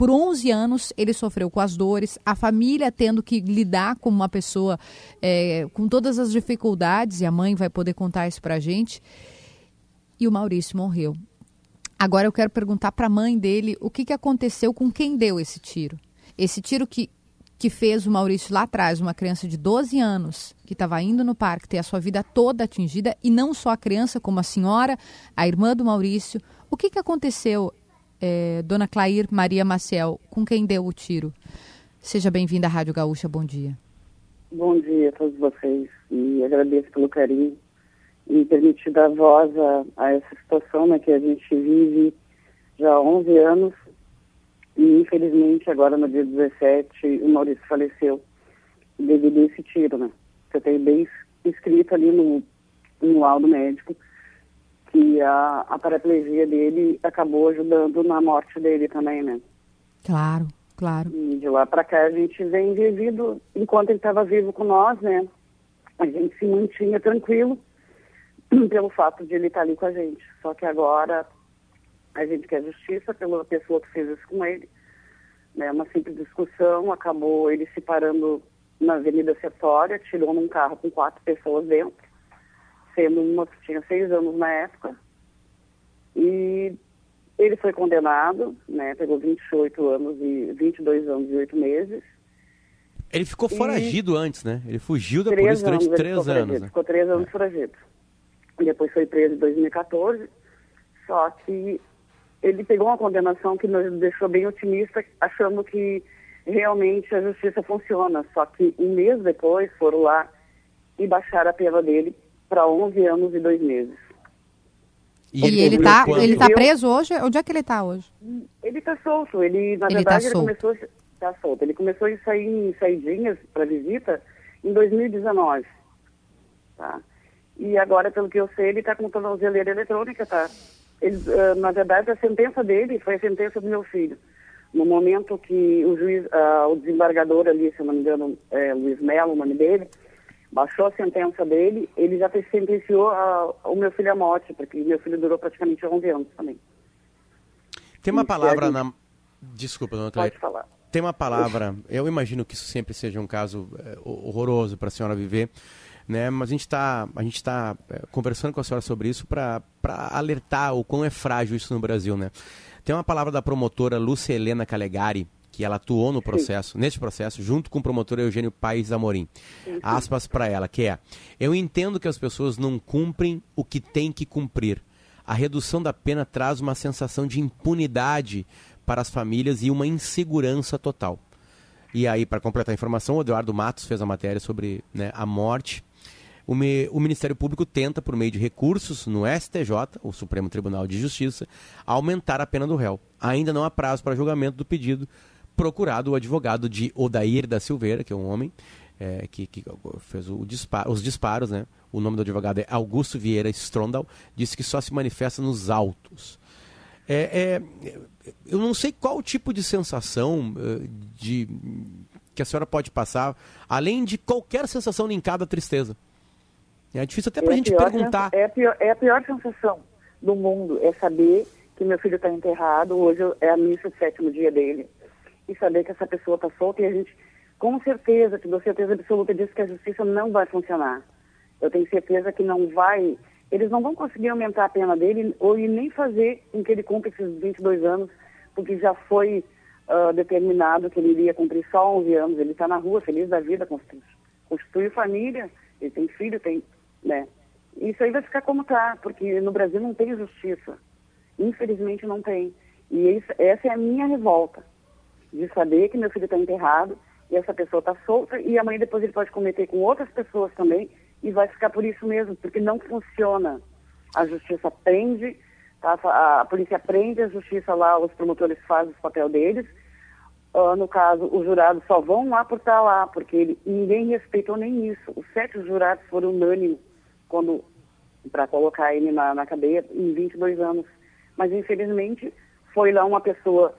Por 11 anos, ele sofreu com as dores, a família tendo que lidar com uma pessoa é, com todas as dificuldades, e a mãe vai poder contar isso pra gente. E o Maurício morreu. Agora eu quero perguntar para a mãe dele o que, que aconteceu com quem deu esse tiro. Esse tiro que, que fez o Maurício lá atrás, uma criança de 12 anos, que estava indo no parque, ter a sua vida toda atingida, e não só a criança, como a senhora, a irmã do Maurício. O que, que aconteceu, é, dona Clair Maria Maciel, com quem deu o tiro? Seja bem-vinda à Rádio Gaúcha, bom dia. Bom dia a todos vocês e agradeço pelo carinho e permitir dar voz a, a essa situação né, que a gente vive já há 11 anos e infelizmente agora no dia 17 o Maurício faleceu. devido a esse tiro, né? Você tem bem escrito ali no, no laudo médico que a, a paraplegia dele acabou ajudando na morte dele também, né? Claro, claro. E de lá para cá a gente vem vivido, enquanto ele estava vivo com nós, né? A gente se mantinha tranquilo pelo fato de ele estar ali com a gente. Só que agora a gente quer justiça pela pessoa que fez isso com ele. Né? Uma simples discussão, acabou ele se parando na Avenida Setória, tirou num carro com quatro pessoas dentro, sendo uma que tinha seis anos na época. E ele foi condenado, né? Pegou 28 anos e 22 anos e 8 meses. Ele ficou E- foragido antes, né? Ele fugiu da Três polícia durante anos três ficou anos. foragido, Né? Ficou três anos foragido. E depois foi preso em 2014. Só que ele pegou uma condenação que nos deixou bem otimista, achando que realmente a justiça funciona. Só que um mês depois foram lá e baixaram a pena dele para 11 anos e dois meses. E, ele tá, quanto? ele tá preso hoje? Onde é que ele tá hoje? Ele está solto. Ele, na Ele verdade, tá ele começou tá solto. Ele começou a sair em saidinhas para visita em 2019. Tá? E agora, pelo que eu sei, ele está com tornozeleira eletrônica, tá? Ele, ah, na verdade, a sentença dele foi a sentença do meu filho. No momento que o juiz, ah, o desembargador ali, se eu não me engano, é, Luiz Melo, o nome dele, baixou a sentença dele, ele já sentenciou ah, o meu filho à morte, porque meu filho durou praticamente 11 anos também. Tem uma Isso, palavra gente. na. Desculpa, dona Pode Cleide. falar. Tem uma palavra, eu imagino que isso sempre seja um caso é, horroroso para a senhora viver, né? Mas a gente está a gente tá é, conversando com a senhora sobre isso para alertar o quão é frágil isso no Brasil, né? Tem uma palavra da promotora Lúcia Helena Calegari, que ela atuou no processo, neste processo, junto com o promotor Eugênio Paes Amorim. Aspas para ela, que é: Eu entendo que as pessoas não cumprem o que têm que cumprir. A redução da pena traz uma sensação de impunidade para as famílias e uma insegurança total. E aí, para completar a informação, o Eduardo Matos fez a matéria sobre né, a morte. O, me- o Ministério Público tenta, por meio de recursos no STJ, o Supremo Tribunal de Justiça, aumentar a pena do réu. Ainda não há prazo para julgamento do pedido, procurado o advogado de Odair da Silveira, que é um homem é, que, que fez o dispa- os disparos, né? O nome do advogado é Augusto Vieira Strondal, disse que só se manifesta nos autos. É, é, eu não sei qual tipo de sensação eh, de, que a senhora pode passar, além de qualquer sensação linkada à tristeza. É difícil até para a É gente perguntar. É a, pior, é a pior sensação do mundo, é saber que meu filho está enterrado, hoje é a missa do sétimo dia dele, e saber que essa pessoa está solta e a gente, com certeza, que dou certeza absoluta disso, que a justiça não vai funcionar. Eu tenho certeza que não vai, eles não vão conseguir aumentar a pena dele ou nem fazer com que ele cumpra esses 22 anos, porque já foi ah, determinado que ele iria cumprir só 11 anos, ele está na rua, feliz da vida, constitui, constitui família, ele tem filho, tem, né? Isso aí vai ficar como está, porque no Brasil não tem justiça. Infelizmente não tem. E isso- essa é a minha revolta, de saber que meu filho está enterrado e essa pessoa está solta e amanhã depois ele pode cometer com outras pessoas também e vai ficar por isso mesmo, porque não funciona. A justiça prende, tá? a, polícia prende, a justiça lá, os promotores fazem o papel deles. Ah, no caso, os jurados só vão lá por estar lá, porque ele- ninguém respeitou nem isso. Os sete jurados foram unânimes quando para colocar ele na, na cadeia em 22 anos. Mas, infelizmente, foi lá uma pessoa,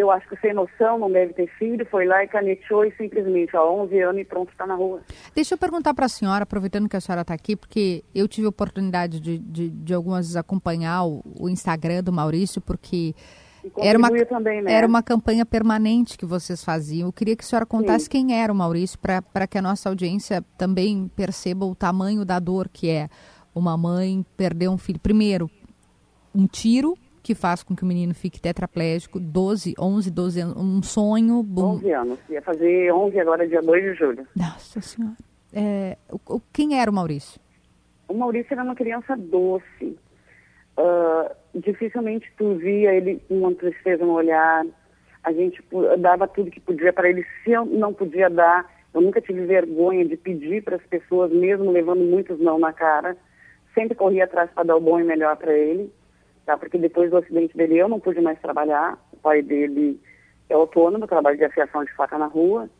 eu acho que sem noção, não deve ter filho, foi lá e caneteou e simplesmente, há 11 anos e pronto, está na rua. Deixa eu perguntar para a senhora, aproveitando que a senhora está aqui, porque eu tive a oportunidade de, de, de algumas vezes acompanhar o, o Instagram do Maurício, porque era uma, também, né? era uma campanha permanente que vocês faziam. Eu queria que a senhora contasse Sim. quem era o Maurício, para que a nossa audiência também perceba o tamanho da dor que é uma mãe perder um filho. Primeiro, um tiro que faz com que o menino fique tetraplégico, 12, 11, 12 anos, um sonho. bom- 11 anos. Ia fazer 11 agora, dia 2 de julho. Nossa Senhora. É, o- quem era o Maurício? O Maurício era uma criança doce. Ah, dificilmente tu via ele com uma tristeza no olhar. A gente dava tudo que podia para ele. Se eu não podia dar, eu nunca tive vergonha de pedir para as pessoas, mesmo levando muitos não na cara. Sempre corria atrás para dar o bom e melhor para ele. Tá? Porque depois do acidente dele eu não pude mais trabalhar. O pai dele é autônomo, trabalha de afiação de faca na rua.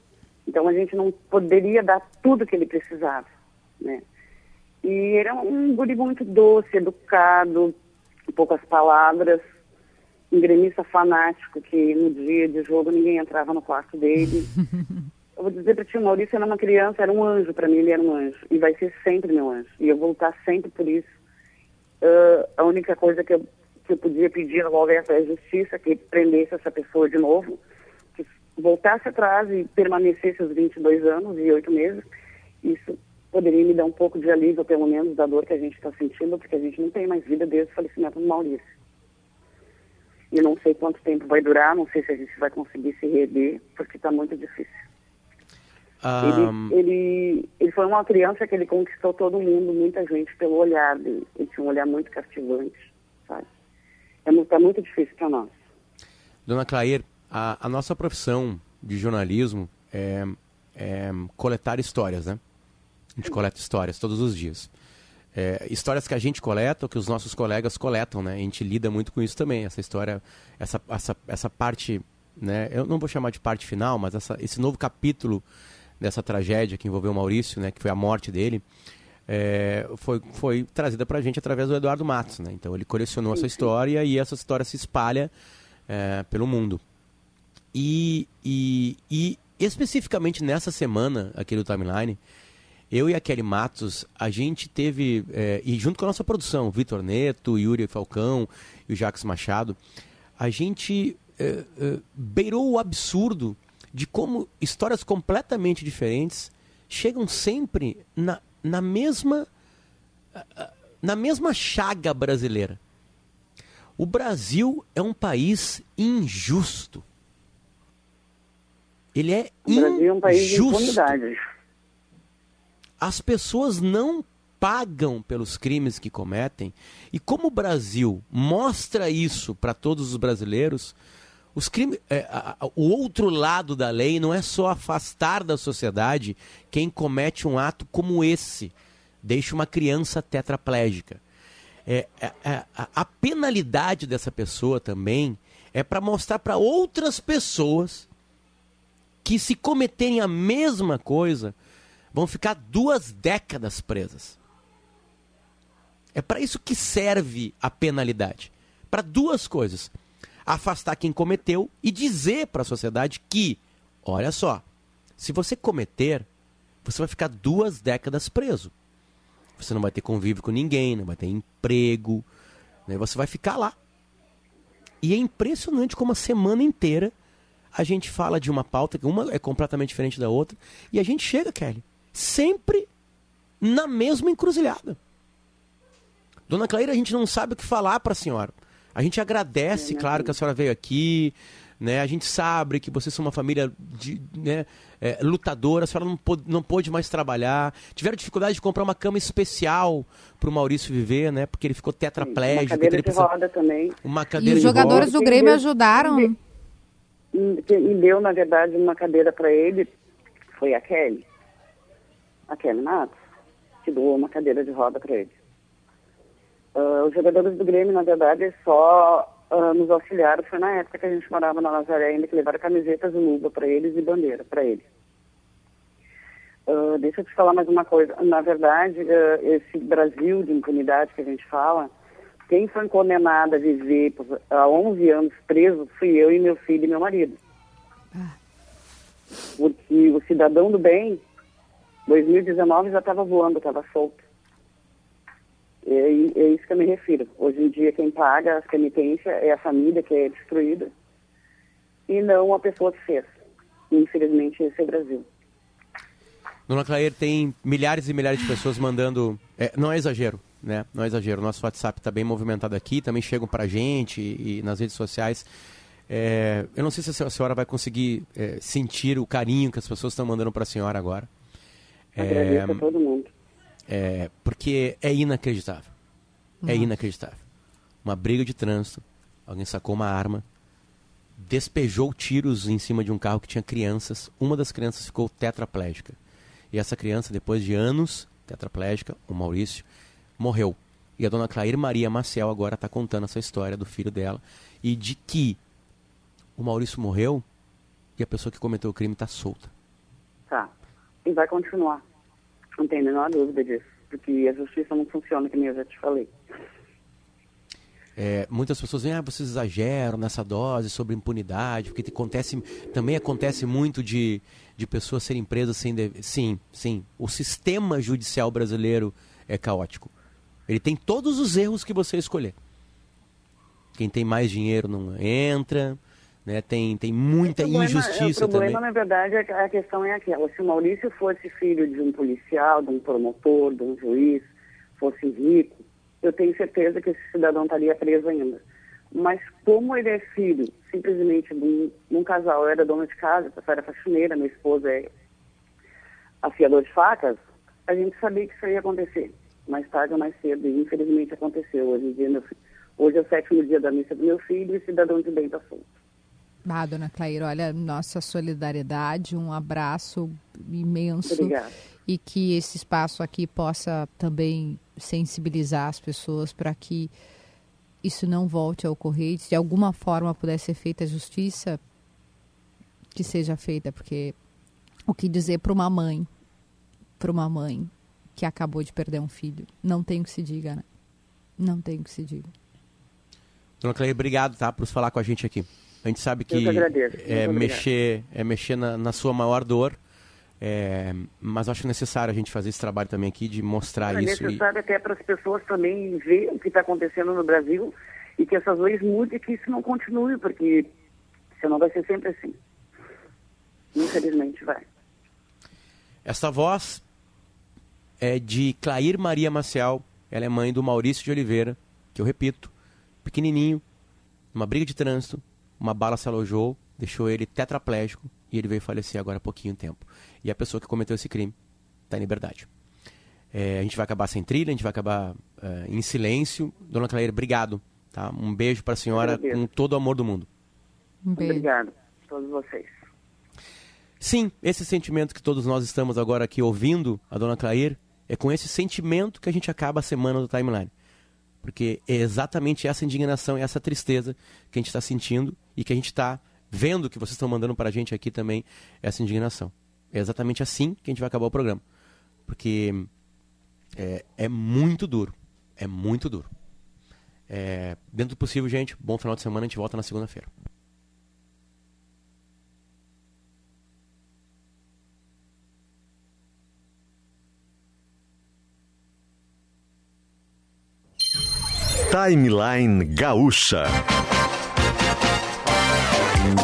Então a gente não poderia dar tudo que ele precisava, né? E ele é um guri muito doce, educado, poucas palavras, um gremista fanático que no dia de jogo ninguém entrava no quarto dele. eu vou dizer para ti, o Maurício era uma criança, era um anjo para mim, ele era um anjo. E vai ser sempre meu anjo. E eu vou lutar sempre por isso. Uh, a única coisa que eu, que eu podia pedir ao Alberto é a justiça, que prendesse essa pessoa de novo, que voltasse atrás e permanecesse os 22 anos e 8 meses. Isso poderia me dar um pouco de alívio, pelo menos, da dor que a gente está sentindo, porque a gente não tem mais vida desde o falecimento do Maurício. E não sei quanto tempo vai durar, não sei se a gente vai conseguir se reerguer, porque está muito difícil. Um... Ele, ele, ele foi uma criança que ele conquistou todo mundo, muita gente, pelo olhar dele. Ele tinha um olhar muito cativante, sabe? É muito, é muito difícil para nós. Dona Clair, a, a, nossa profissão de jornalismo é, é coletar histórias, né? A gente coleta histórias todos os dias. É, histórias que a gente coleta ou que os nossos colegas coletam, né? A gente lida muito com isso também. Essa história, essa, essa, essa parte, né? Eu não vou chamar de parte final, mas essa, esse novo capítulo dessa tragédia que envolveu o Maurício, né? Que foi a morte dele. É, foi, foi trazida para a gente através do Eduardo Matos, né? Então ele colecionou essa história e essa história se espalha é, pelo mundo. E, e, e especificamente nessa semana aqui do Timeline, eu e a Kelly Matos, a gente teve, é, e junto com a nossa produção, Vitor Neto, Yuri Falcão e o Jacques Machado, a gente é, é, beirou o absurdo de como histórias completamente diferentes chegam sempre na, na mesma na mesma chaga brasileira. O Brasil é um país injusto. Ele é o Brasil é um país injusto. de as pessoas não pagam pelos crimes que cometem. E como o Brasil mostra isso para todos os brasileiros, os crimes, é, a, a, o outro lado da lei não é só afastar da sociedade quem comete um ato como esse, deixa uma criança tetraplégica. É, é, é a penalidade dessa pessoa também é para mostrar para outras pessoas que se cometerem a mesma coisa, vão ficar duas décadas presas. É para isso que serve a penalidade. Para duas coisas: afastar quem cometeu e dizer para a sociedade que, olha só, se você cometer, você vai ficar duas décadas preso. Você não vai ter convívio com ninguém, não vai ter emprego, né? você vai ficar lá. E é impressionante como a semana inteira a gente fala de uma pauta que uma é completamente diferente da outra e a gente chega, Kelly, sempre na mesma encruzilhada. Dona Claire, a gente não sabe o que falar para a senhora. A gente agradece, claro, que a senhora veio aqui, né? A gente sabe que vocês são uma família de, né, é, lutadora, a senhora não pôde, não pôde mais trabalhar. Tiveram dificuldade de comprar uma cama especial para o Maurício viver, né? Porque ele ficou tetraplégico. Uma cadeira de precisa... roda também. Uma cadeira e os jogadores do Grêmio ajudaram. E deu, na verdade, uma cadeira para ele, foi a Kelly a Kelly Matos, que doou uma cadeira de roda para ele. Uh, os jogadores do Grêmio, na verdade, só uh, nos auxiliaram, foi na época que a gente morava na Nazaré ainda, que levaram camisetas e luva para eles e bandeira para eles. Uh, deixa eu te falar mais uma coisa. Na verdade, esse Brasil de impunidade que a gente fala, quem foi condenado a viver há 11 anos preso fui eu e meu filho e meu marido. Porque o cidadão do bem 2019 já estava voando, estava solto. É, é isso que eu me refiro. Hoje em dia, quem paga as penitências é a família que é destruída e não a pessoa que fez. Infelizmente, esse é o Brasil. Dona Claire, tem milhares e milhares de pessoas mandando. É, não é exagero, né? Não é exagero. Nosso WhatsApp está bem movimentado aqui, também chegam para a gente e, e, nas redes sociais. É, eu não sei se a senhora vai conseguir é, sentir o carinho que as pessoas estão mandando para a senhora agora. Agradeço é, a todo mundo. É, porque é inacreditável. É inacreditável. Uma briga de trânsito, alguém sacou uma arma, despejou tiros em cima de um carro que tinha crianças. Uma das crianças ficou tetraplégica. E essa criança, depois de anos tetraplégica, o Maurício, morreu. E a dona Claire Maria Maciel agora está contando essa história do filho dela e de que o Maurício morreu e a pessoa que cometeu o crime está solta. e vai continuar. Não tem a menor dúvida disso, porque a justiça não funciona, nem eu já te falei. É, muitas pessoas dizem, ah, vocês exageram nessa dose sobre impunidade, porque acontece, também acontece muito de, de pessoas serem presas sem dever. Sim, sim. O sistema judicial brasileiro é caótico. Ele tem todos os erros que você escolher. Quem tem mais dinheiro não entra, né? tem, tem muita problema, injustiça o problema, também. na verdade, é que a questão é aquela. Se o Maurício fosse filho de um policial, de um promotor, de um juiz, fosse rico, eu tenho certeza que esse cidadão estaria preso ainda. Mas como ele é filho, simplesmente, de um, de um casal, eu era dona de casa, era faxineira, minha esposa é afiador de facas, a gente sabia que isso ia acontecer. Mais tarde ou mais cedo, e infelizmente aconteceu. Hoje, em dia, meu filho, hoje é o sétimo dia da missa do meu filho e cidadão de bem está solto. Ah, dona Clair, olha, nossa solidariedade, um abraço imenso. Obrigada. E que esse espaço aqui possa também sensibilizar as pessoas para que isso não volte a ocorrer. Se de alguma forma puder ser feita a justiça, que seja feita, porque o que dizer para uma mãe, para uma mãe que acabou de perder um filho, não tem o que se diga, né? Não tem o que se diga. Dona Claire, obrigado tá, por falar com a gente aqui. A gente sabe que, agradeço. é mexer, é mexer na, na sua maior dor, é, mas acho necessário a gente fazer esse trabalho também aqui de mostrar É isso. e- necessário até para as pessoas também ver o que está acontecendo no Brasil e que essas leis mudem e que isso não continue, porque senão vai ser sempre assim. Infelizmente vai. Essa voz é de Clair Maria Maciel. Ela é mãe do Maurício de Oliveira, que eu repito, pequenininho, numa briga de trânsito, uma bala se alojou, deixou ele tetraplégico e ele veio falecer agora há pouquinho tempo. E a pessoa que cometeu esse crime está em liberdade. É, a gente vai acabar sem trilha, a gente vai acabar é, em silêncio. Dona Clair, obrigado. Tá? Um beijo para a senhora com todo o amor do mundo. Um beijo. Obrigado a todos vocês. Sim, esse sentimento que todos nós estamos agora aqui ouvindo a dona Clair, é com esse sentimento que a gente acaba a semana do timeline. Porque é exatamente essa indignação e essa tristeza que a gente está sentindo e que a gente está vendo que vocês estão mandando para a gente aqui também essa indignação. É exatamente assim que a gente vai acabar o programa. Porque é, é muito duro. É muito duro. É, dentro do possível, gente, bom final de semana. A gente volta na segunda-feira. Timeline Gaúcha.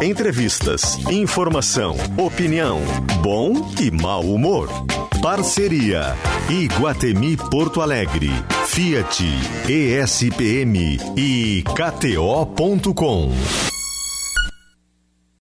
Entrevistas, informação, opinião, bom e mau humor. Parceria Iguatemi Porto Alegre, Fiat, ESPM e KTO.com.